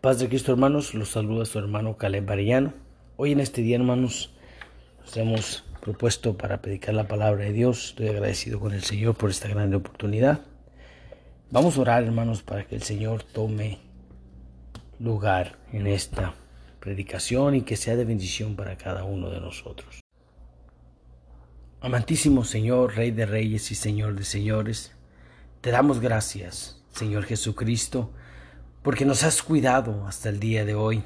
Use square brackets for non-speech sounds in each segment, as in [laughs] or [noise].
Paz de Cristo, hermanos, los saluda su hermano Caleb Barillano. Hoy en este día, hermanos, nos hemos propuesto para predicar la palabra de Dios. Estoy agradecido con el Señor por esta gran oportunidad. Vamos a orar, hermanos, para que el Señor tome lugar en esta predicación y que sea de bendición para cada uno de nosotros. Amantísimo Señor, Rey de Reyes y Señor de Señores, te damos gracias, Señor Jesucristo, porque nos has cuidado hasta el día de hoy,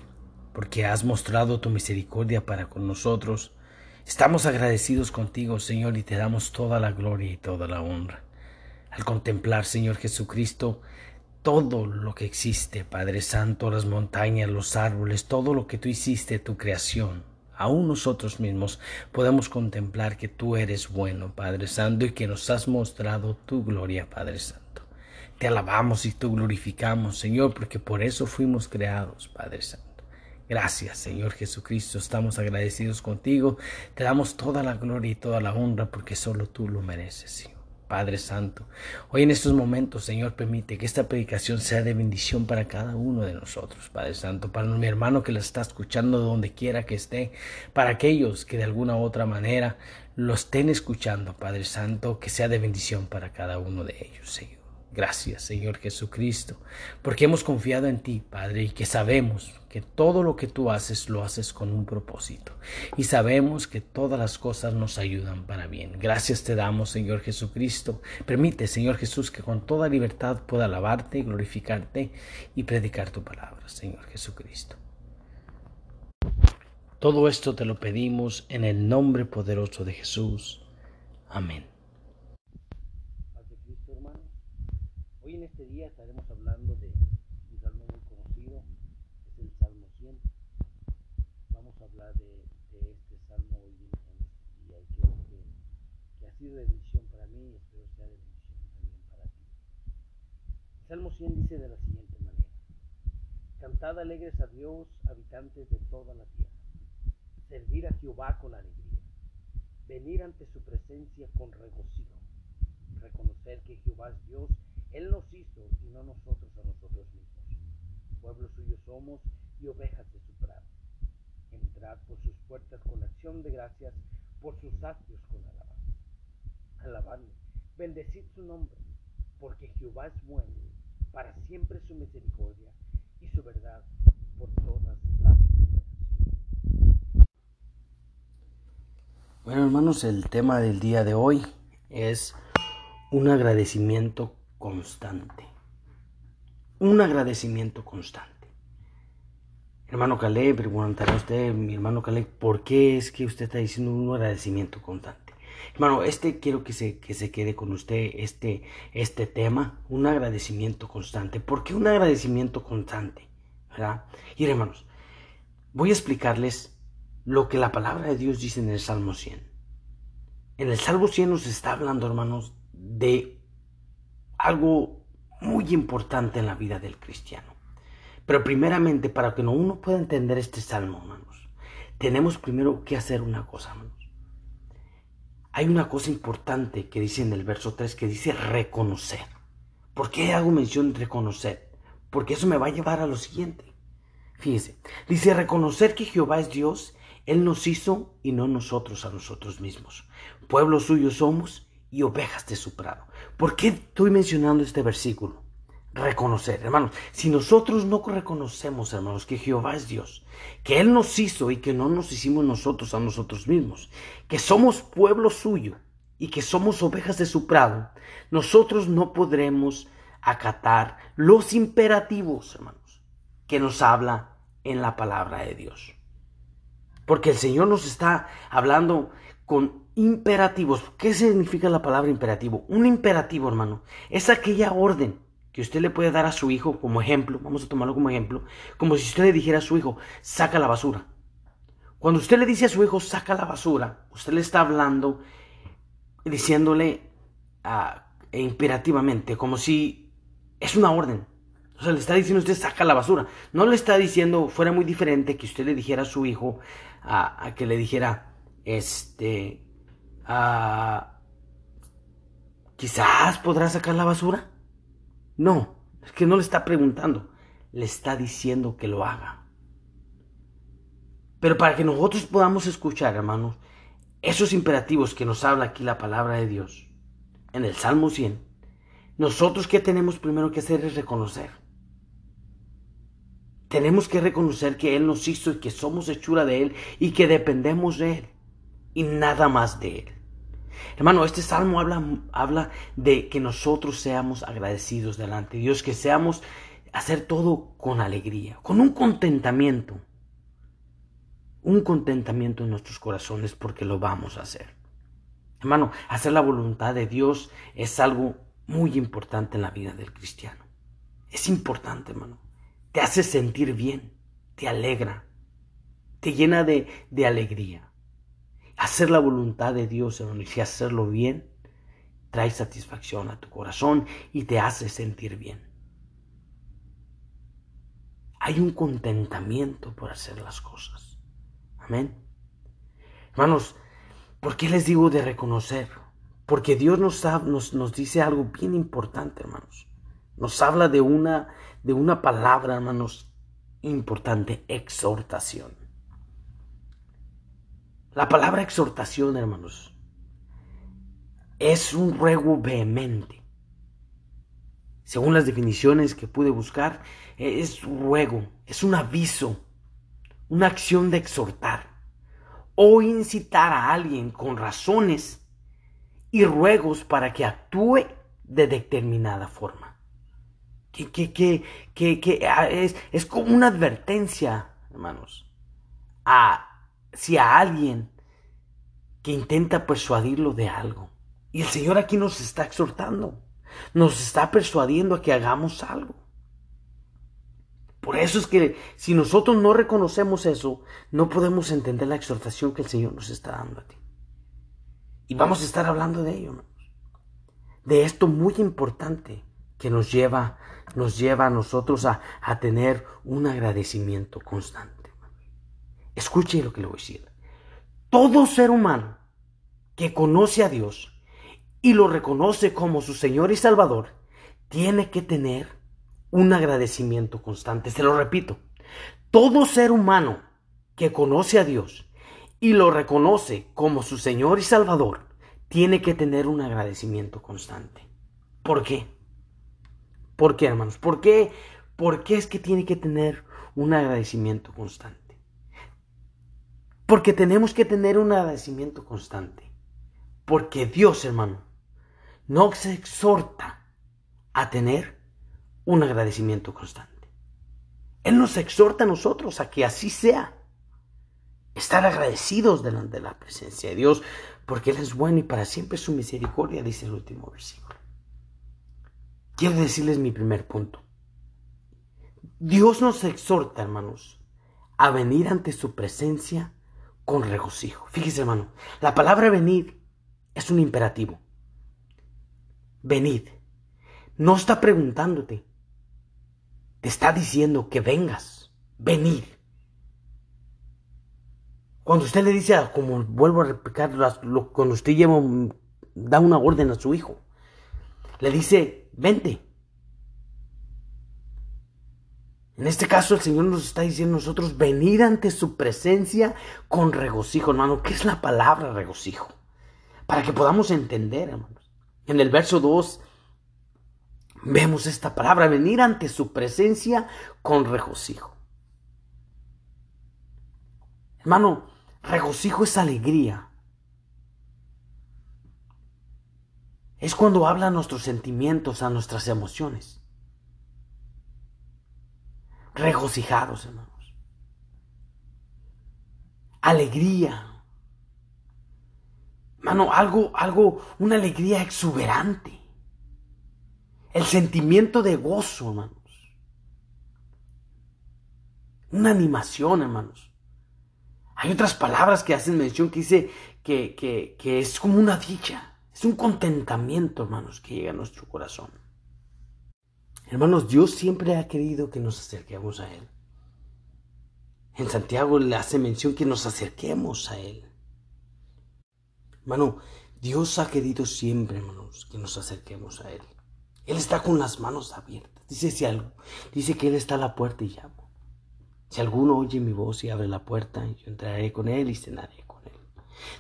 porque has mostrado tu misericordia para con nosotros. Estamos agradecidos contigo, Señor, y te damos toda la gloria y toda la honra. Al contemplar, Señor Jesucristo, todo lo que existe, Padre Santo, las montañas, los árboles, todo lo que tú hiciste, tu creación, aún nosotros mismos podemos contemplar que tú eres bueno, Padre Santo, y que nos has mostrado tu gloria, Padre Santo. Te alabamos y te glorificamos, Señor, porque por eso fuimos creados, Padre Santo. Gracias, Señor Jesucristo. Estamos agradecidos contigo. Te damos toda la gloria y toda la honra porque solo tú lo mereces, Señor. Padre Santo. Hoy en estos momentos, Señor, permite que esta predicación sea de bendición para cada uno de nosotros, Padre Santo, para mi hermano que la está escuchando donde quiera que esté, para aquellos que de alguna u otra manera lo estén escuchando, Padre Santo, que sea de bendición para cada uno de ellos, Señor. Gracias, Señor Jesucristo, porque hemos confiado en ti, Padre, y que sabemos que todo lo que tú haces lo haces con un propósito. Y sabemos que todas las cosas nos ayudan para bien. Gracias te damos, Señor Jesucristo. Permite, Señor Jesús, que con toda libertad pueda alabarte, glorificarte y predicar tu palabra, Señor Jesucristo. Todo esto te lo pedimos en el nombre poderoso de Jesús. Amén. Hoy en este día estaremos hablando de un salmo muy conocido, es el Salmo 100. Vamos a hablar de, este salmo hoy en este día y creo que, ha sido de bendición para mí y espero sea de bendición también para ti. El Salmo 100 dice de la siguiente manera, Cantad alegres a Dios, habitantes de toda la tierra, servir a Jehová con alegría, venir ante su presencia con regocijo, reconocer que Jehová es Dios él nos hizo y no nosotros a nosotros mismos. Pueblo suyo somos y ovejas de su prado. Entrad por sus puertas con acción de gracias, por sus atrios con alabanza. Alabadle, bendecid su nombre, porque Jehová es bueno, para siempre su misericordia y su verdad por todas las generaciones. Bueno hermanos, el tema del día de hoy es un agradecimiento constante. Un agradecimiento constante. Hermano Caleb, preguntará usted, mi hermano Caleb, ¿por qué es que usted está diciendo un agradecimiento constante? Hermano, este quiero que se, que se quede con usted, este, este tema, un agradecimiento constante. ¿Por qué un agradecimiento constante? ¿Verdad? Y hermanos, voy a explicarles lo que la palabra de Dios dice en el Salmo 100. En el Salmo 100 nos está hablando, hermanos, de algo muy importante en la vida del cristiano. Pero primeramente, para que uno pueda entender este salmo, hermanos, tenemos primero que hacer una cosa, hermanos. Hay una cosa importante que dice en el verso 3 que dice reconocer. ¿Por qué hago mención de reconocer? Porque eso me va a llevar a lo siguiente. Fíjese, dice reconocer que Jehová es Dios, Él nos hizo y no nosotros a nosotros mismos. Pueblo suyo somos y ovejas de su prado. ¿Por qué estoy mencionando este versículo? Reconocer, hermanos, si nosotros no reconocemos, hermanos, que Jehová es Dios, que Él nos hizo y que no nos hicimos nosotros a nosotros mismos, que somos pueblo suyo y que somos ovejas de su prado, nosotros no podremos acatar los imperativos, hermanos, que nos habla en la palabra de Dios. Porque el Señor nos está hablando con imperativos. ¿Qué significa la palabra imperativo? Un imperativo, hermano, es aquella orden que usted le puede dar a su hijo como ejemplo, vamos a tomarlo como ejemplo, como si usted le dijera a su hijo, saca la basura. Cuando usted le dice a su hijo, saca la basura, usted le está hablando, diciéndole uh, imperativamente, como si es una orden. O sea, le está diciendo usted, saca la basura. No le está diciendo, fuera muy diferente que usted le dijera a su hijo, a que le dijera, este, Ah, quizás podrá sacar la basura. No, es que no le está preguntando. le está diciendo que lo haga. Pero para que nosotros podamos escuchar, hermanos, esos imperativos que nos habla aquí la palabra de Dios, en el Salmo 100, nosotros que tenemos primero que hacer es reconocer. Tenemos que reconocer que Él nos hizo y que somos hechura de Él y que dependemos de Él y nada más de Él. Hermano, este salmo habla, habla de que nosotros seamos agradecidos delante de Dios, que seamos hacer todo con alegría, con un contentamiento, un contentamiento en nuestros corazones porque lo vamos a hacer. Hermano, hacer la voluntad de Dios es algo muy importante en la vida del cristiano. Es importante, hermano. Te hace sentir bien, te alegra, te llena de, de alegría. Hacer la voluntad de Dios, hermano, y hacerlo bien, trae satisfacción a tu corazón y te hace sentir bien. Hay un contentamiento por hacer las cosas. Amén. Hermanos, ¿por qué les digo de reconocer? Porque Dios nos, nos, nos dice algo bien importante, hermanos. Nos habla de una, de una palabra, hermanos, importante, exhortación. La palabra exhortación, hermanos, es un ruego vehemente. Según las definiciones que pude buscar, es un ruego, es un aviso, una acción de exhortar o incitar a alguien con razones y ruegos para que actúe de determinada forma. Que, que, que, que ah, es, es como una advertencia, hermanos, a si a alguien que intenta persuadirlo de algo. Y el Señor aquí nos está exhortando, nos está persuadiendo a que hagamos algo. Por eso es que si nosotros no reconocemos eso, no podemos entender la exhortación que el Señor nos está dando a ti. Y vamos a estar hablando de ello, de esto muy importante que nos lleva, nos lleva a nosotros a, a tener un agradecimiento constante. Escuche lo que le voy a decir. Todo ser humano que conoce a Dios y lo reconoce como su Señor y Salvador, tiene que tener un agradecimiento constante. Se lo repito. Todo ser humano que conoce a Dios y lo reconoce como su Señor y Salvador, tiene que tener un agradecimiento constante. ¿Por qué? ¿Por qué, hermanos? ¿Por qué? ¿Por qué es que tiene que tener un agradecimiento constante? Porque tenemos que tener un agradecimiento constante. Porque Dios, hermano, no se exhorta a tener un agradecimiento constante. Él nos exhorta a nosotros a que así sea. Estar agradecidos delante de la presencia de Dios, porque Él es bueno y para siempre su misericordia, dice el último versículo. Quiero decirles mi primer punto. Dios nos exhorta, hermanos, a venir ante su presencia con regocijo. Fíjese, hermano, la palabra venid es un imperativo. Venid. No está preguntándote. Te está diciendo que vengas. Venid. Cuando usted le dice, como vuelvo a replicar, cuando usted lleva, da una orden a su hijo, le dice, vente. En este caso el Señor nos está diciendo nosotros venir ante su presencia con regocijo, hermano. ¿Qué es la palabra regocijo? Para que podamos entender, hermanos. En el verso 2 vemos esta palabra, venir ante su presencia con regocijo. Hermano, regocijo es alegría. Es cuando habla a nuestros sentimientos, a nuestras emociones regocijados, hermanos. Alegría. Hermano, algo, algo, una alegría exuberante. El sentimiento de gozo, hermanos. Una animación, hermanos. Hay otras palabras que hacen mención que dice que, que, que es como una dicha. Es un contentamiento, hermanos, que llega a nuestro corazón. Hermanos, Dios siempre ha querido que nos acerquemos a Él. En Santiago le hace mención que nos acerquemos a Él. Hermano, Dios ha querido siempre, hermanos, que nos acerquemos a Él. Él está con las manos abiertas. Dice, si algo, dice que Él está a la puerta y llamo. Si alguno oye mi voz y abre la puerta, yo entraré con Él y cenaré con Él.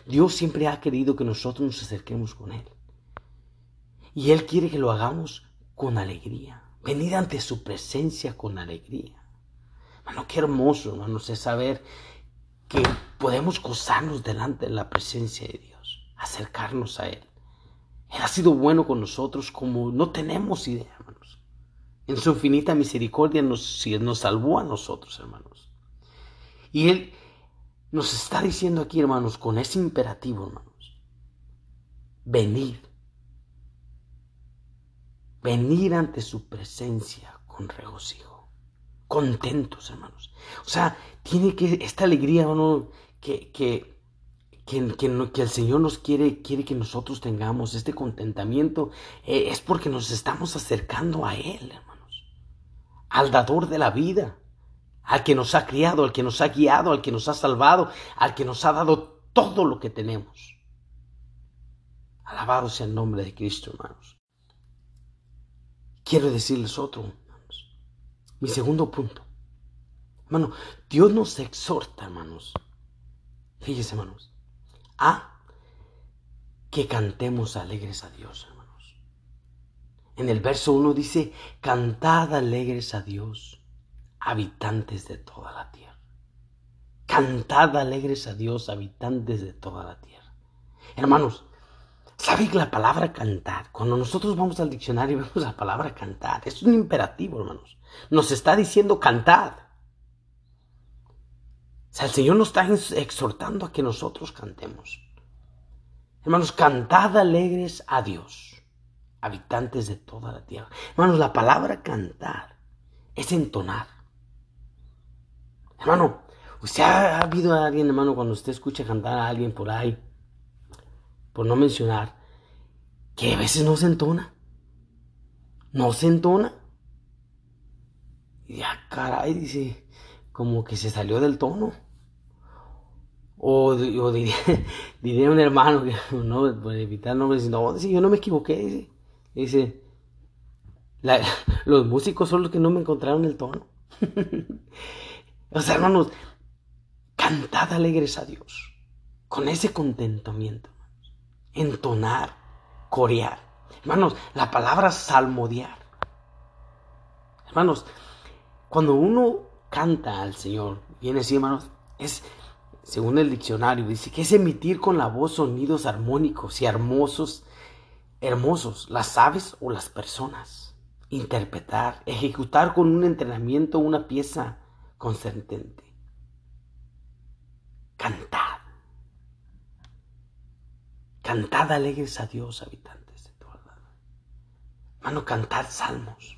Dios siempre ha querido que nosotros nos acerquemos con Él. Y Él quiere que lo hagamos con alegría. Venir ante su presencia con alegría. Hermano, qué hermoso, hermanos, es saber que podemos gozarnos delante de la presencia de Dios, acercarnos a Él. Él ha sido bueno con nosotros como no tenemos idea, hermanos. En su infinita misericordia nos, nos salvó a nosotros, hermanos. Y Él nos está diciendo aquí, hermanos, con ese imperativo, hermanos, venir. Venir ante su presencia con regocijo. Contentos, hermanos. O sea, tiene que, esta alegría, hermano, que, que que, el Señor nos quiere, quiere que nosotros tengamos este contentamiento, eh, es porque nos estamos acercando a Él, hermanos. Al dador de la vida, al que nos ha criado, al que nos ha guiado, al que nos ha salvado, al que nos ha dado todo lo que tenemos. Alabado sea el nombre de Cristo, hermanos. Quiero decirles otro, hermanos. Mi segundo punto. Hermano, Dios nos exhorta, hermanos. Fíjese, hermanos a que cantemos alegres a Dios, hermanos. En el verso 1 dice, cantad alegres a Dios, habitantes de toda la tierra. Cantad alegres a Dios, habitantes de toda la tierra. Hermanos, ¿saben la palabra cantar? Cuando nosotros vamos al diccionario vemos la palabra cantar. Es un imperativo, hermanos. Nos está diciendo cantad. O sea, el Señor nos está exhortando a que nosotros cantemos. Hermanos, cantad alegres a Dios, habitantes de toda la tierra. Hermanos, la palabra cantar es entonar. Hermano, ¿usted ha, habido a alguien, hermano, cuando usted escucha cantar a alguien por ahí, por no mencionar, que a veces no se entona? No se entona. Y ya, caray, dice, como que se salió del tono. O, [laughs] diría, un hermano, que no, por evitar nombres, no, dice, yo no me equivoqué, dice. dice [laughs] los músicos son los que no me encontraron el tono. [laughs] o sea, hermanos, cantad alegres a Dios, con ese contentamiento, entonar, corear. Hermanos, la palabra salmodiar. Hermanos, cuando uno canta al Señor, viene así, hermanos, es, según el diccionario, dice que es emitir con la voz sonidos armónicos y hermosos, hermosos, las aves o las personas. Interpretar, ejecutar con un entrenamiento una pieza consentente. Cantad. Cantad alegres a Dios, habitantes de toda la Hermano, cantad salmos.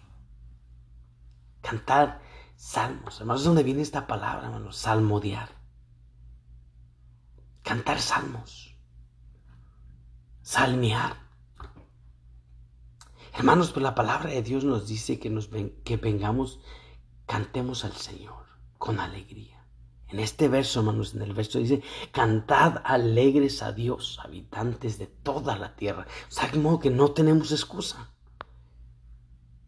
Cantar Salmos, hermanos, es donde viene esta palabra, hermanos, salmodiar. Cantar salmos. Salmear. Hermanos, pues la palabra de Dios nos dice que, nos que vengamos, cantemos al Señor con alegría. En este verso, hermanos, en el verso dice, cantad alegres a Dios, habitantes de toda la tierra. O sea, de modo que no tenemos excusa.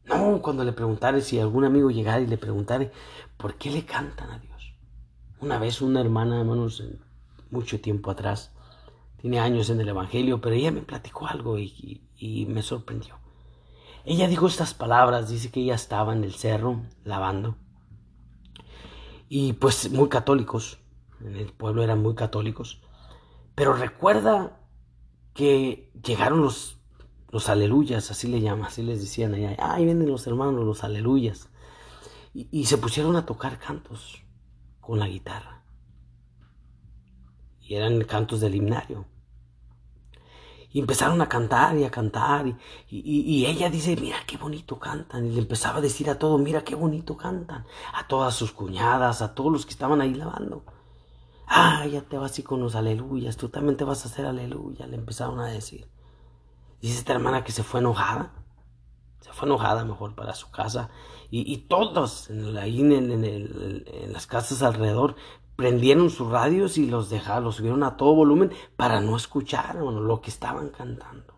No, cuando le preguntare, si algún amigo llegara y le preguntare, ¿por qué le cantan a Dios? Una vez una hermana, hermanos, mucho tiempo atrás, tiene años en el Evangelio, pero ella me platicó algo y, y me sorprendió. Ella dijo estas palabras, dice que ella estaba en el cerro lavando y pues muy católicos, en el pueblo eran muy católicos, pero recuerda que llegaron los los aleluyas, así le llaman, así les decían allá. Ahí vienen los hermanos, los aleluyas. Y, se pusieron a tocar cantos con la guitarra. Y eran cantos del himnario. Y empezaron a cantar y a cantar. Y, y, ella dice, mira qué bonito cantan. Y le empezaba a decir a todos, mira qué bonito cantan. A todas sus cuñadas, a todos los que estaban ahí lavando. Ah, ya te vas así con los aleluyas, tú también te vas a hacer aleluya, le empezaron a decir. Dice esta hermana que se fue enojada. Se fue enojada mejor para su casa. Y, todos ahí en, las casas alrededor prendieron sus radios y los dejaron, los subieron a todo volumen para no escuchar lo que estaban cantando.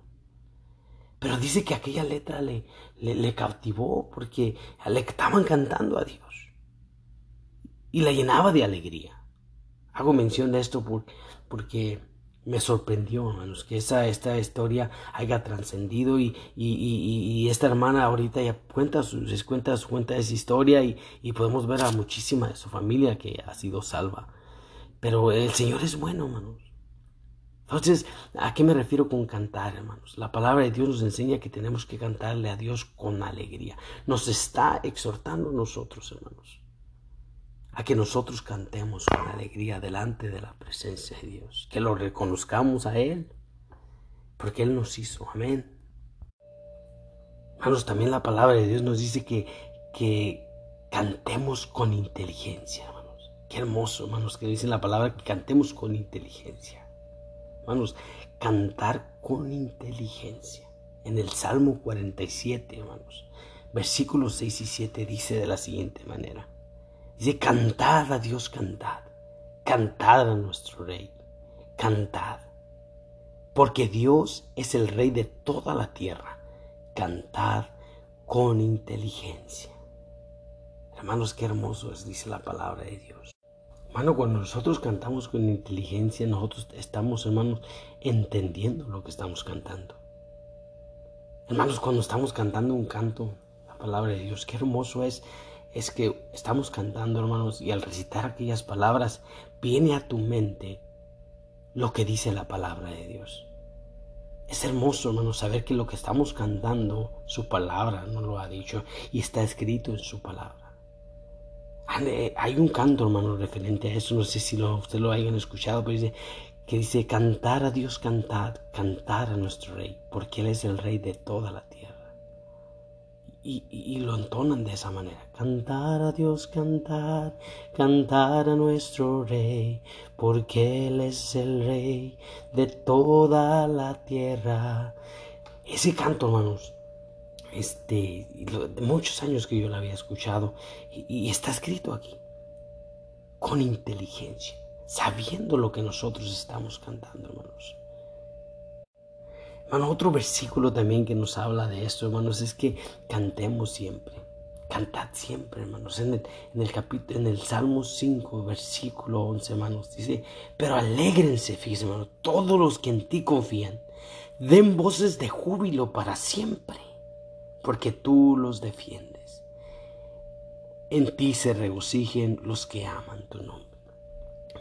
Pero dice que aquella letra le, le, cautivó porque le estaban cantando a Dios. Y la llenaba de alegría. Hago mención de esto porque me sorprendió, hermanos, que esa, esta historia haya trascendido y, y, esta hermana ahorita ya cuenta, su, cuenta, cuenta esa historia y, y podemos ver a muchísima de su familia que ha sido salva. Pero el Señor es bueno, hermanos. Entonces, ¿a qué me refiero con cantar, hermanos? La palabra de Dios nos enseña que tenemos que cantarle a Dios con alegría. Nos está exhortando nosotros, hermanos, a que nosotros cantemos con alegría delante de la presencia de Dios, que lo reconozcamos a Él, porque Él nos hizo. Amén. Hermanos, también la palabra de Dios nos dice que, que cantemos con inteligencia, hermanos. Qué hermoso, hermanos, que dice la palabra que cantemos con inteligencia. Hermanos, cantar con inteligencia. En el Salmo 47, hermanos, versículos 6 y 7 dice de la siguiente manera. Dice, cantad a Dios, cantad. Cantad a nuestro Rey. Cantad. Porque Dios es el Rey de toda la tierra. Cantad con inteligencia. Hermanos, qué hermoso es, dice la palabra de Dios. Hermano, cuando nosotros cantamos con inteligencia, nosotros estamos, hermanos, entendiendo lo que estamos cantando. Hermanos, cuando estamos cantando un canto, la palabra de Dios, qué hermoso es, es que estamos cantando, hermanos, y al recitar aquellas palabras, viene a tu mente lo que dice la palabra de Dios. Es hermoso, hermanos, saber que lo que estamos cantando, su palabra nos lo ha dicho y está escrito en su palabra. Hay un canto, hermano, referente a eso. No sé si lo, ustedes lo hayan escuchado, pero dice que dice cantar a Dios, cantad, cantar a nuestro Rey, porque Él es el Rey de toda la tierra. Y, lo entonan de esa manera. Cantar a Dios, cantar, cantar a nuestro Rey, porque Él es el Rey de toda la tierra. Ese canto, hermanos, este, muchos años que yo la había escuchado y, está escrito aquí, con inteligencia, sabiendo lo que nosotros estamos cantando, hermanos. Hermano, otro versículo también que nos habla de esto, hermanos, es que cantemos siempre. Cantad siempre, hermanos. En el, en el capítulo, en el Salmo 5, versículo 11, hermanos, dice, pero alégrense, fíjense, hermanos, todos los que en ti confían. Den voces de júbilo para siempre porque tú los defiendes. En ti se regocijen los que aman tu nombre.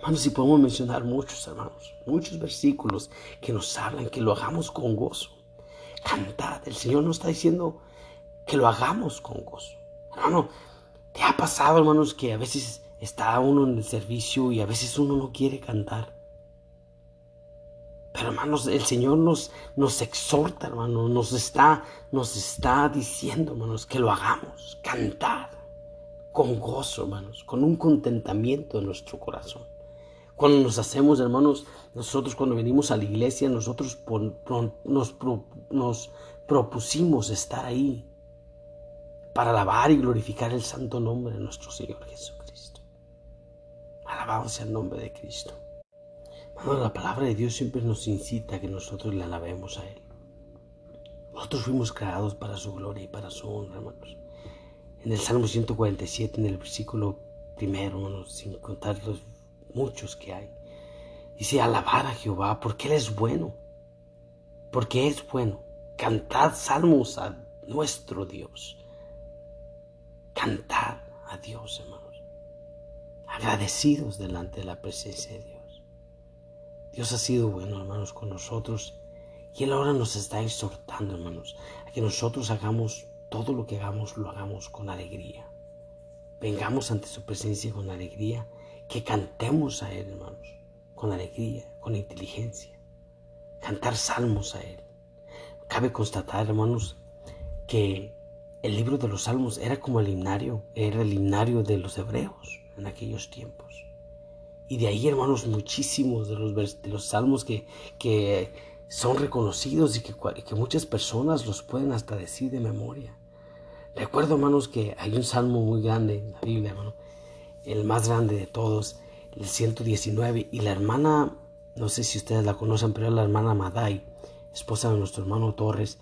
Hermanos, si podemos mencionar muchos, hermanos, muchos versículos que nos hablan que lo hagamos con gozo. Cantad, el Señor nos está diciendo que lo hagamos con gozo. Hermano, ¿te ha pasado, hermanos, que a veces está uno en el servicio y a veces uno no quiere cantar? Pero hermanos, el Señor nos, nos exhorta, hermanos, nos está, nos está diciendo, hermanos, que lo hagamos, cantar con gozo, hermanos, con un contentamiento en nuestro corazón. Cuando nos hacemos, hermanos, nosotros cuando venimos a la iglesia, nosotros nos, nos propusimos estar ahí para alabar y glorificar el santo nombre de nuestro Señor Jesucristo. Alabamos el nombre de Cristo la palabra de Dios siempre nos incita a que nosotros le alabemos a Él. Nosotros fuimos creados para su gloria y para su honra, hermanos. En el Salmo 147, en el versículo primero, hermanos, sin contar los muchos que hay, dice, alabar a Jehová porque Él es bueno, porque es bueno. Cantad salmos a nuestro Dios. Cantad a Dios, hermanos. Agradecidos delante de la presencia de Dios. Dios ha sido bueno, hermanos, con nosotros. Y Él ahora nos está exhortando, hermanos, a que nosotros hagamos todo lo que hagamos, lo hagamos con alegría. Vengamos ante su presencia con alegría, que cantemos a Él, hermanos, con alegría, con inteligencia. Cantar salmos a Él. Cabe constatar, hermanos, que el libro de los salmos era como el himnario, era el himnario de los hebreos en aquellos tiempos. Y de ahí, hermanos, muchísimos de los, de los salmos que, que son reconocidos y que, que, muchas personas los pueden hasta decir de memoria. Recuerdo, hermanos, que hay un salmo muy grande en la Biblia, hermano, el más grande de todos, el 119, y la hermana, no sé si ustedes la conocen, pero la hermana Madai, esposa de nuestro hermano Torres,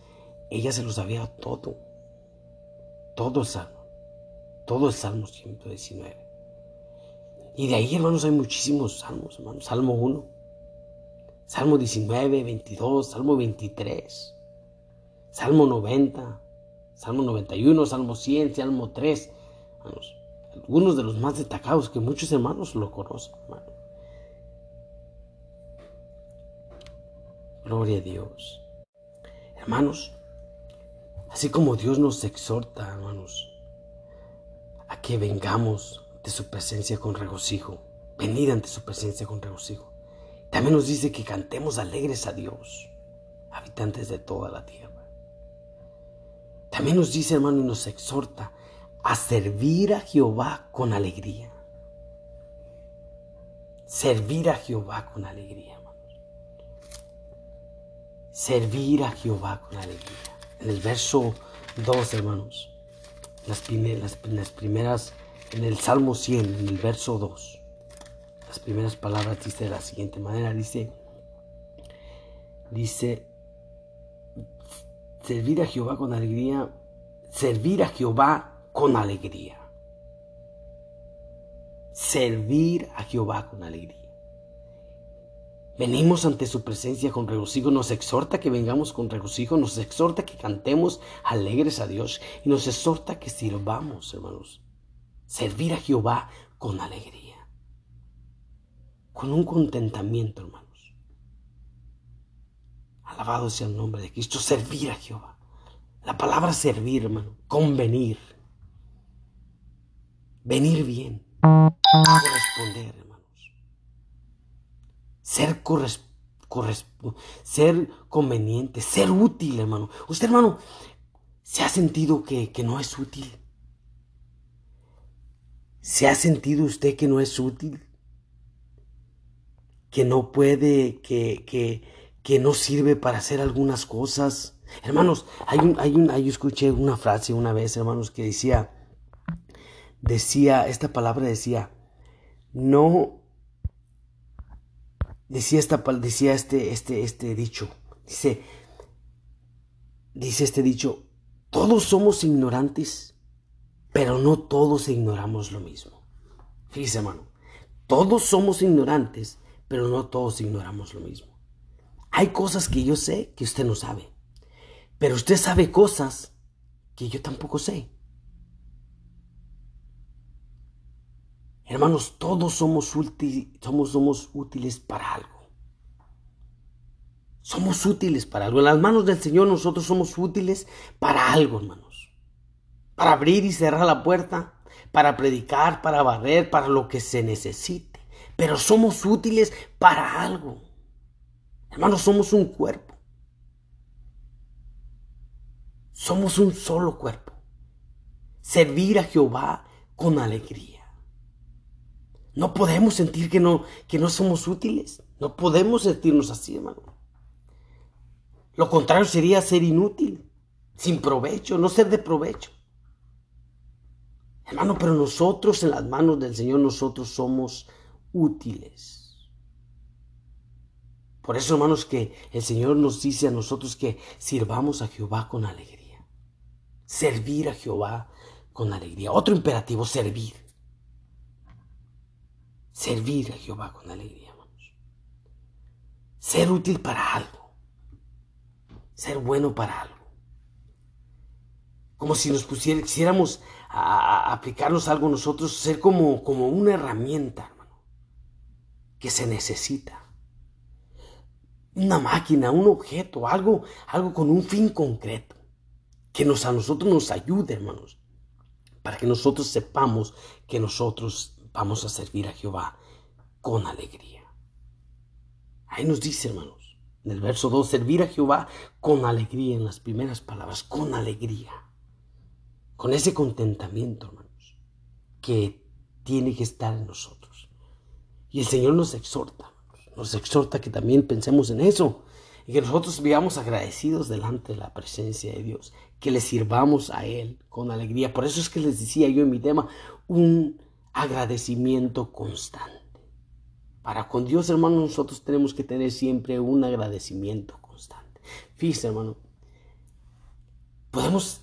ella se lo sabía todo. Todo el salmo. Todo el salmo 119. Y de ahí, hermanos, hay muchísimos salmos, hermanos. Salmo 1, Salmo 19, 22, Salmo 23, Salmo 90, Salmo 91, Salmo 100, Salmo 3. Hermanos, algunos de los más destacados que muchos hermanos lo conocen. Gloria a Dios. Hermanos, así como Dios nos exhorta, hermanos, a que vengamos de su presencia con regocijo, venid ante su presencia con regocijo. También nos dice que cantemos alegres a Dios, habitantes de toda la tierra. También nos dice, hermano, y nos exhorta a servir a Jehová con alegría. Servir a Jehová con alegría, hermanos. Servir a Jehová con alegría. En el verso 2, hermanos, las primeras, las primeras en el Salmo 100, en el verso 2 las primeras palabras dice de la siguiente manera, dice, dice, servir a Jehová con alegría, servir a Jehová con alegría. Servir a Jehová con alegría. Venimos ante su presencia con regocijo, nos exhorta que vengamos con regocijo, nos exhorta que cantemos alegres a Dios y nos exhorta que sirvamos, hermanos. Servir a Jehová con alegría con un contentamiento, hermanos. Alabado sea el nombre de Cristo, servir a Jehová. La palabra servir, hermano, convenir. Venir bien. Corresponder, hermanos. Ser, ser conveniente, ser útil, hermano. Usted, hermano, ¿se ha sentido que, que no es útil? ¿Se ha sentido usted que no es útil? que no puede, que, que, que no sirve para hacer algunas cosas. Hermanos, hay un, hay un, yo escuché una frase una vez, hermanos, que decía, decía, esta palabra decía, no, decía esta, decía este, este, este dicho, dice, dice este dicho, todos somos ignorantes, pero no todos ignoramos lo mismo. Fíjese, hermano, todos somos ignorantes, pero no todos ignoramos lo mismo. Hay cosas que yo sé que usted no sabe, pero usted sabe cosas que yo tampoco sé. Hermanos, todos somos, somos, útiles para algo. Somos útiles para algo. En las manos del Señor nosotros somos útiles para algo, hermanos. Para abrir y cerrar la puerta, para predicar, para barrer, para lo que se necesite pero somos útiles para algo. Hermanos, somos un cuerpo. Somos un solo cuerpo. Servir a Jehová con alegría. No podemos sentir que no, que no somos útiles. No podemos sentirnos así, hermano. Lo contrario sería ser inútil, sin provecho, no ser de provecho. Hermano, pero nosotros en las manos del Señor, nosotros somos útiles. Por eso, hermanos, que el Señor nos dice a nosotros que sirvamos a Jehová con alegría. Servir a Jehová con alegría. Otro imperativo, servir. Servir a Jehová con alegría, hermanos. Ser útil para algo. Ser bueno para algo. Como si nos pusiera, quisiéramos aplicarnos algo nosotros, ser como, como una herramienta que se necesita. Una máquina, un objeto, algo, algo con un fin concreto. Que nos, a nosotros nos ayude, hermanos. Para que nosotros sepamos que nosotros vamos a servir a Jehová con alegría. Ahí nos dice, hermanos, en el verso 2, servir a Jehová con alegría, en las primeras palabras, con alegría. Con ese contentamiento, hermanos, que tiene que estar en nosotros. Y el Señor nos exhorta, nos exhorta que también pensemos en eso y que nosotros vivamos agradecidos delante de la presencia de Dios, que le sirvamos a Él con alegría. Por eso es que les decía yo en mi tema, un agradecimiento constante. Para con Dios, hermano, nosotros tenemos que tener siempre un agradecimiento constante. Fíjese, hermano, podemos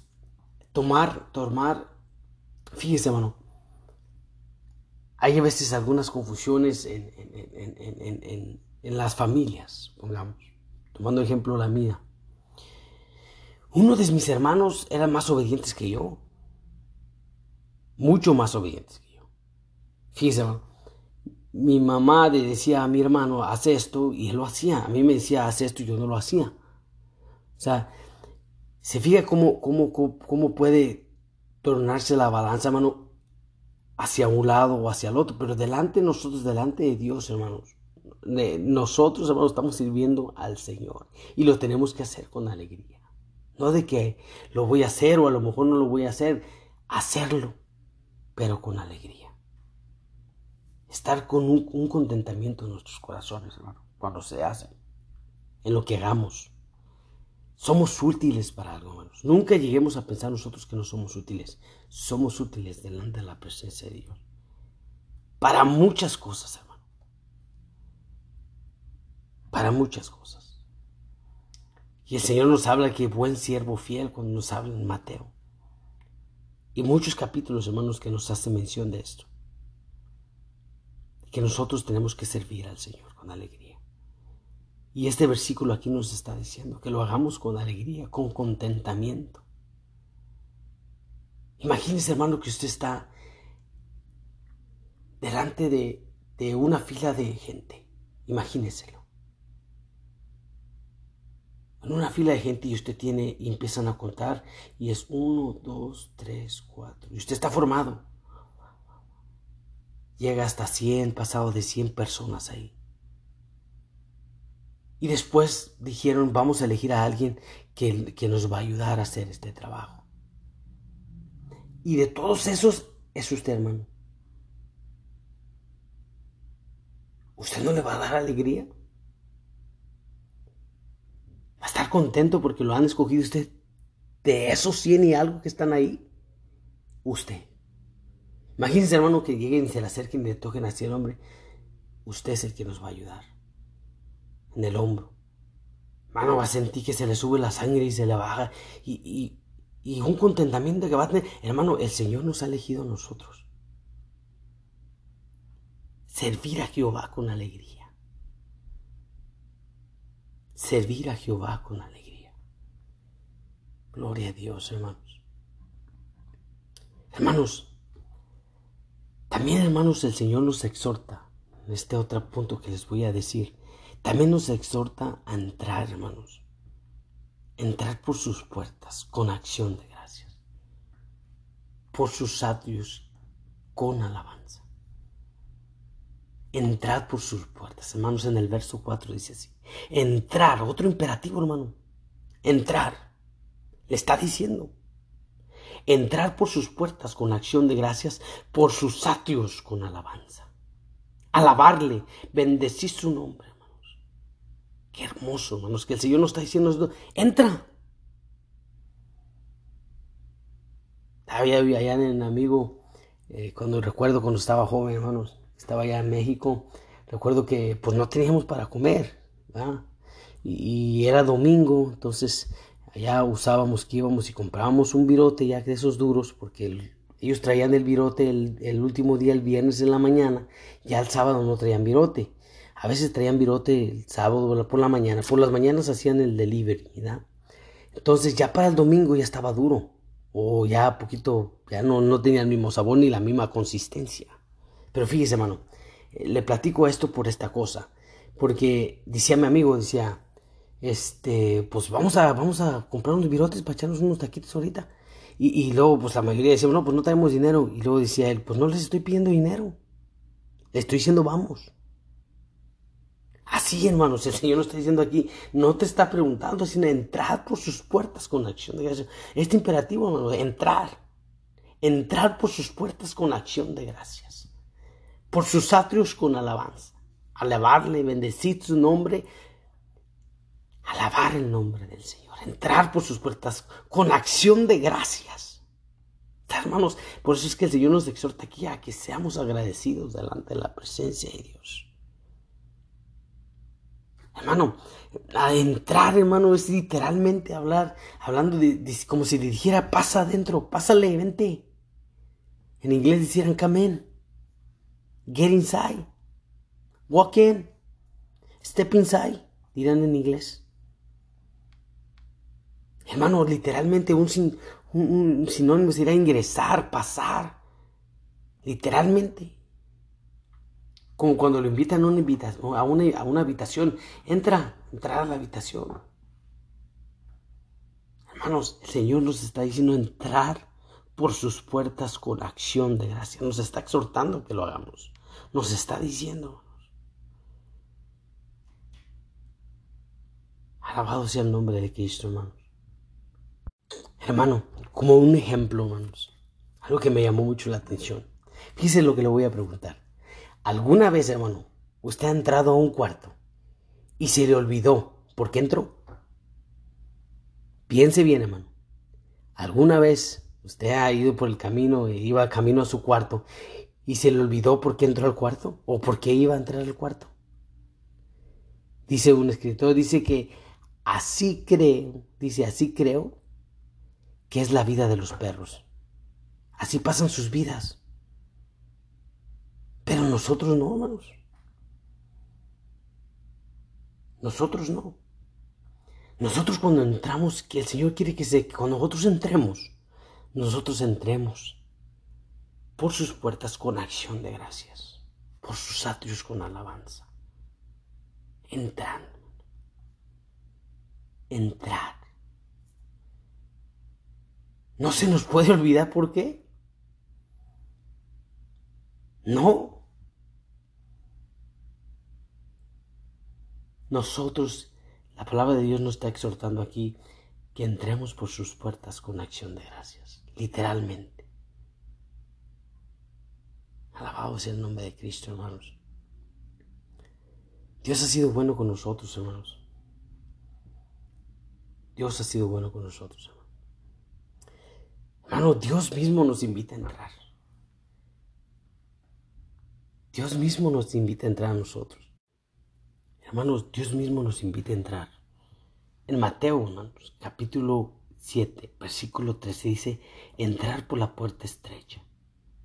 tomar, tomar, fíjese hermano, hay a veces algunas confusiones en, en las familias, pongamos, tomando ejemplo la mía. Uno de mis hermanos era más obedientes que yo, mucho más obedientes hermano, mi mamá le decía a mi hermano, haz esto, y él lo hacía. A mí me decía, haz esto, y yo no lo hacía. O sea, se fija cómo, cómo, cómo puede tornarse la balanza, hermano, hacia un lado o hacia el otro, pero delante de nosotros, delante de Dios, hermanos. nosotros, hermanos, estamos sirviendo al Señor y lo tenemos que hacer con alegría. No de que lo voy a hacer o a lo mejor no lo voy a hacer, hacerlo, pero con alegría. Estar con un, contentamiento en nuestros corazones, hermano, cuando se hace, en lo que hagamos. Somos útiles para algo, hermanos. Nunca lleguemos a pensar nosotros que no somos útiles. Somos útiles delante de la presencia de Dios. Para muchas cosas, hermano. Para muchas cosas. Y el Señor nos habla que buen siervo fiel cuando nos habla en Mateo. Y muchos capítulos, hermanos, que nos hace mención de esto. Que nosotros tenemos que servir al Señor con alegría. Y este versículo aquí nos está diciendo que lo hagamos con alegría, con contentamiento. Imagínese, hermano, que usted está delante de, de una fila de gente. Imagíneselo. En una fila de gente y usted tiene, y empiezan a contar, y es uno, dos, tres, cuatro. Y usted está formado. Llega hasta 100, pasado de 100 personas ahí. Y después dijeron, vamos a elegir a alguien que, que nos va a ayudar a hacer este trabajo. Y de todos esos es usted, hermano. ¿Usted no le va a dar alegría? ¿Va a estar contento porque lo han escogido usted? De esos 100 y algo que están ahí, usted. Imagínense, hermano, que lleguen y se le acerquen y le toquen así el hombre. Usted es el que nos va a ayudar en el hombro. Mano, va a sentir que se le sube la sangre y se le baja. Y, y, un contentamiento que va a tener. Hermano, el Señor nos ha elegido a nosotros. Servir a Jehová con alegría. Servir a Jehová con alegría. Gloria a Dios, hermanos. Hermanos, también hermanos el Señor nos exhorta en este otro punto que les voy a decir también nos exhorta a entrar, hermanos. Entrar por sus puertas con acción de gracias. Por sus atrios con alabanza. Entrad por sus puertas. Hermanos, en el verso 4 dice así. Entrar, otro imperativo, hermano. Entrar. Le está diciendo. Entrar por sus puertas con acción de gracias, por sus atrios con alabanza. Alabarle, bendecir su nombre Qué hermoso, hermanos, que el Señor nos está diciendo. Entra. Había allá en amigo, eh, cuando recuerdo cuando estaba joven, hermanos, estaba allá en México, recuerdo que pues no teníamos para comer, Y, era domingo, entonces allá usábamos que íbamos y comprábamos un virote ya de esos duros, porque ellos traían el virote el, último día, el viernes en la mañana, ya el sábado no traían virote. A veces traían virote el sábado por la mañana. Por las mañanas hacían el delivery, ¿verdad? Entonces ya para el domingo ya estaba duro. O ya poquito, ya no, no tenía el mismo sabor ni la misma consistencia. Pero fíjese, hermano, eh, le platico esto por esta cosa. Porque decía mi amigo, decía, este, pues vamos a, vamos a comprar unos virotes para echarnos unos taquitos ahorita. Y, y luego, pues la mayoría decía, no, pues no tenemos dinero. Y luego decía él, pues no les estoy pidiendo dinero. Le estoy diciendo, vamos. Así, hermanos, el Señor nos está diciendo aquí, no te está preguntando, sino entrar por sus puertas con acción de gracias. Este imperativo, hermano, entrar. Entrar por sus puertas con acción de gracias. Por sus atrios con alabanza. Alabarle, bendecir su nombre. Alabar el nombre del Señor. Entrar por sus puertas con acción de gracias. Hermanos, por eso es que el Señor nos exhorta aquí a que seamos agradecidos delante de la presencia de Dios. Hermano, entrar, hermano, es literalmente hablar, hablando de, como si le dijera, pasa adentro, pásale, vente. En inglés decían, come in, get inside, walk in, step inside, dirán en inglés. Hermano, literalmente un, un, sinónimo sería ingresar, pasar, literalmente. Como cuando lo invitan a una habitación, entra, entrar a la habitación. Hermanos, el Señor nos está diciendo entrar por sus puertas con acción de gracia. Nos está exhortando que lo hagamos. Nos está diciendo. Alabado sea el nombre de Cristo, hermanos. Hermano, como un ejemplo, hermanos. Algo que me llamó mucho la atención. Fíjese lo que le voy a preguntar. ¿Alguna vez, hermano, usted ha entrado a un cuarto y se le olvidó por qué entró? Piense bien, hermano. ¿Alguna vez usted ha ido por el camino iba camino a su cuarto y se le olvidó por qué entró al cuarto o por qué iba a entrar al cuarto? Dice un escritor, dice que así creo, dice así creo que es la vida de los perros. Así pasan sus vidas. Pero nosotros no, hermanos. Nosotros no. Nosotros cuando entramos, que el Señor quiere que, se, cuando nosotros entremos, nosotros entremos por sus puertas con acción de gracias, por sus atrios con alabanza. Entrar. Entrar. No se nos puede olvidar por qué. No. Nosotros, la palabra de Dios nos está exhortando aquí que entremos por sus puertas con acción de gracias, literalmente. Alabado sea el nombre de Cristo, hermanos. Dios ha sido bueno con nosotros, hermanos. Dios ha sido bueno con nosotros. Hermano, Dios mismo nos invita a entrar. Dios mismo nos invita a entrar a nosotros. Hermanos, Dios mismo nos invita a entrar. En Mateo, hermanos, capítulo 7, versículo 13 dice, entrar por la puerta estrecha,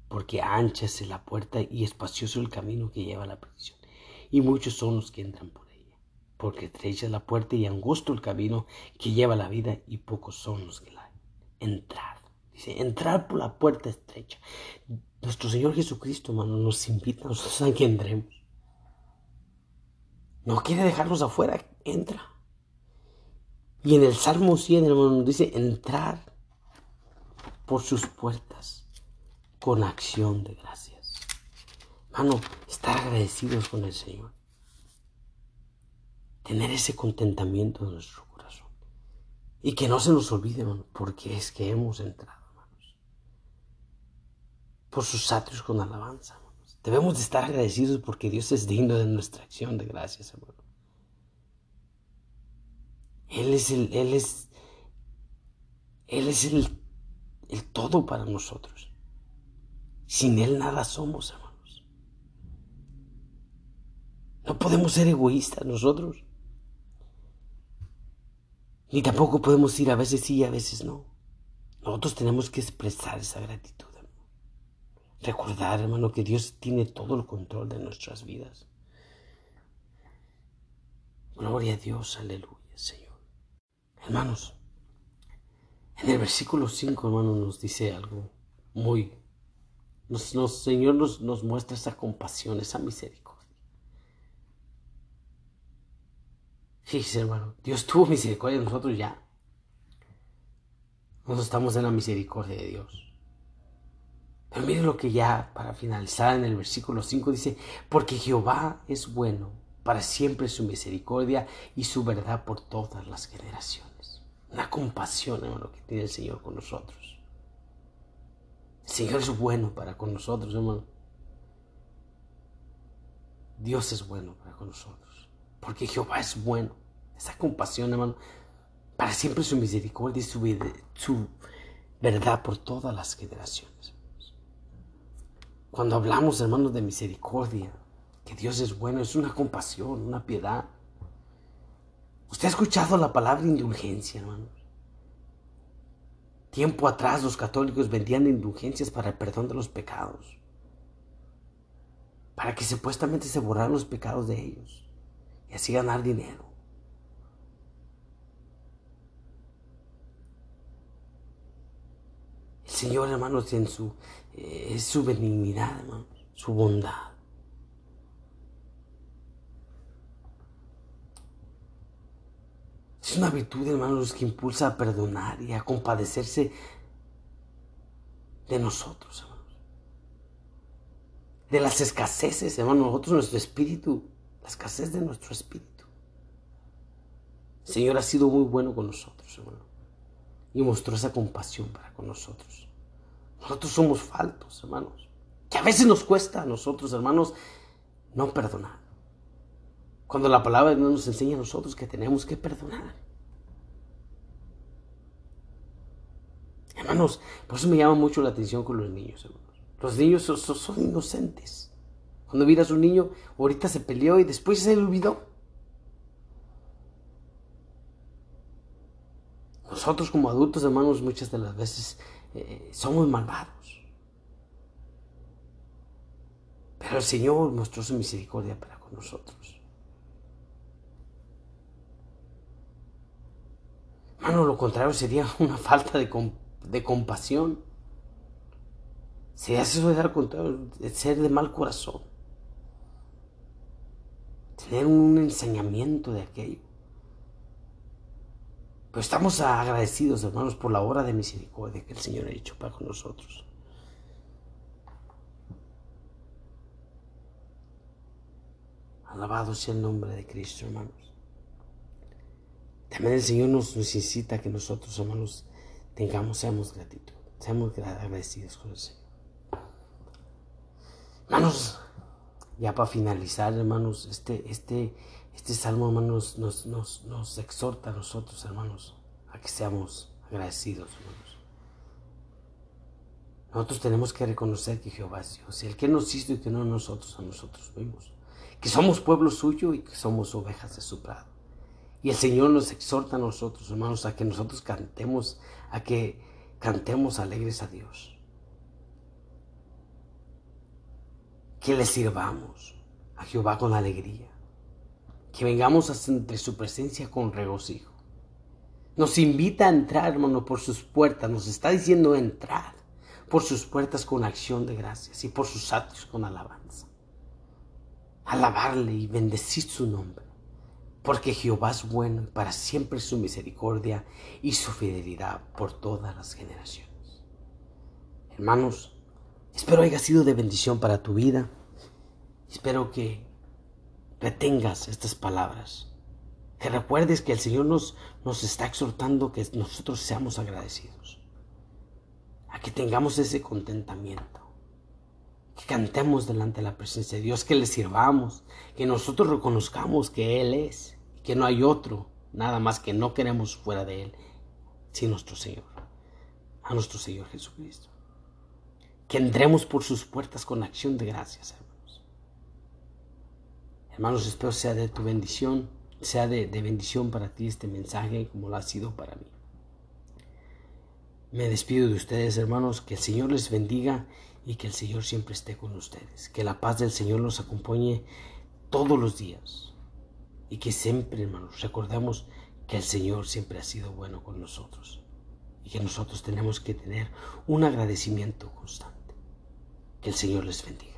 porque ancha es la puerta y espacioso el camino que lleva a la prisión, y muchos son los que entran por ella, porque estrecha es la puerta y angosto el camino que lleva a la vida, y pocos son los que la entrar. Dice, entrar por la puerta estrecha. Nuestro Señor Jesucristo, hermano, nos invita a nosotros a que entremos. No quiere dejarnos afuera, entra. Y en el Salmo 100, hermano, nos dice entrar por sus puertas con acción de gracias. Hermano, estar agradecidos con el Señor. Tener ese contentamiento en nuestro corazón. Y que no se nos olvide, hermano, porque es que hemos entrado por sus atrios con alabanza. Debemos de estar agradecidos porque Dios es digno de nuestra acción de gracias, hermano. Él es el, Él es, Él es el, el todo para nosotros. Sin Él nada somos, hermanos. No podemos ser egoístas nosotros. Ni tampoco podemos ir a veces sí y a veces no. Nosotros tenemos que expresar esa gratitud. Recordar, hermano, que Dios tiene todo el control de nuestras vidas. Gloria a Dios, aleluya, Señor. Hermanos, en el versículo 5, hermano, nos dice algo muy... Nos, Señor nos, nos muestra esa compasión, esa misericordia. Fíjese, hermano, Dios tuvo misericordia de nosotros ya. Nosotros estamos en la misericordia de Dios. Pero mire lo que ya para finalizar en el versículo 5 dice, porque Jehová es bueno, para siempre su misericordia y su verdad por todas las generaciones. Una compasión, hermano, que tiene el Señor con nosotros. El Señor es bueno para con nosotros, hermano. Dios es bueno para con nosotros. Porque Jehová es bueno. Esa compasión, hermano, para siempre su misericordia y su, su verdad por todas las generaciones. Cuando hablamos, hermanos, de misericordia, que Dios es bueno, es una compasión, una piedad. Usted ha escuchado la palabra indulgencia, hermanos. Tiempo atrás los católicos vendían indulgencias para el perdón de los pecados. Para que supuestamente se borraran los pecados de ellos. Y así ganar dinero. El Señor, hermanos, en su, es su benignidad, hermanos, su bondad. Es una virtud, hermanos, que impulsa a perdonar y a compadecerse de nosotros, hermanos. De las escaseces, hermanos, nosotros, nuestro espíritu, la escasez de nuestro espíritu. El Señor ha sido muy bueno con nosotros, hermano. Y mostró esa compasión para con nosotros. Nosotros somos faltos, hermanos. Que a veces nos cuesta a nosotros, hermanos, no perdonar. Cuando la palabra de Dios nos enseña a nosotros que tenemos que perdonar. Hermanos, por eso me llama mucho la atención con los niños, hermanos. Los niños son, inocentes. Cuando miras a un niño, ahorita se peleó y después se le olvidó. Nosotros como adultos, hermanos, muchas de las veces eh, somos malvados. Pero el Señor mostró su misericordia para con nosotros. Hermano, lo contrario sería [laughs] una falta de, de compasión. Sería eso de ser de mal corazón. Tener un enseñamiento de aquello. Pero estamos agradecidos, hermanos, por la obra de misericordia que el Señor ha hecho para con nosotros. Alabado sea el nombre de Cristo, hermanos. También el Señor nos, incita a que nosotros, hermanos, tengamos, seamos gratitud, seamos agradecidos con el Señor. Hermanos, ya para finalizar, hermanos, este, este, este salmo, hermanos, nos, nos, nos exhorta a nosotros, hermanos, a que seamos agradecidos, hermanos. Nosotros tenemos que reconocer que Jehová es Dios, el que nos hizo y que no nosotros a nosotros mismos, que somos pueblo suyo y que somos ovejas de su prado. Y el Señor nos exhorta a nosotros, hermanos, a que nosotros cantemos, a que cantemos alegres a Dios. Que le sirvamos a Jehová con alegría. Que vengamos ante su presencia con regocijo. Nos invita a entrar, hermano, por sus puertas. Nos está diciendo entrar por sus puertas con acción de gracias y por sus atrios con alabanza. Alabarle y bendecir su nombre porque Jehová es bueno para siempre su misericordia y su fidelidad por todas las generaciones. Hermanos, espero haya sido de bendición para tu vida. Espero que retengas estas palabras. Que recuerdes que el Señor nos, nos está exhortando que nosotros seamos agradecidos. A que tengamos ese contentamiento. Que cantemos delante de la presencia de Dios, que le sirvamos, que nosotros reconozcamos que Él es que no hay otro, nada más que no queremos fuera de Él, sin nuestro Señor, a nuestro Señor Jesucristo. Que entremos por sus puertas con acción de gracias. Hermanos, espero sea de tu bendición, sea de, de bendición para ti este mensaje como lo ha sido para mí. Me despido de ustedes, hermanos, que el Señor les bendiga y que el Señor siempre esté con ustedes. Que la paz del Señor los acompañe todos los días y que siempre, hermanos, recordemos que el Señor siempre ha sido bueno con nosotros y que nosotros tenemos que tener un agradecimiento constante. Que el Señor les bendiga.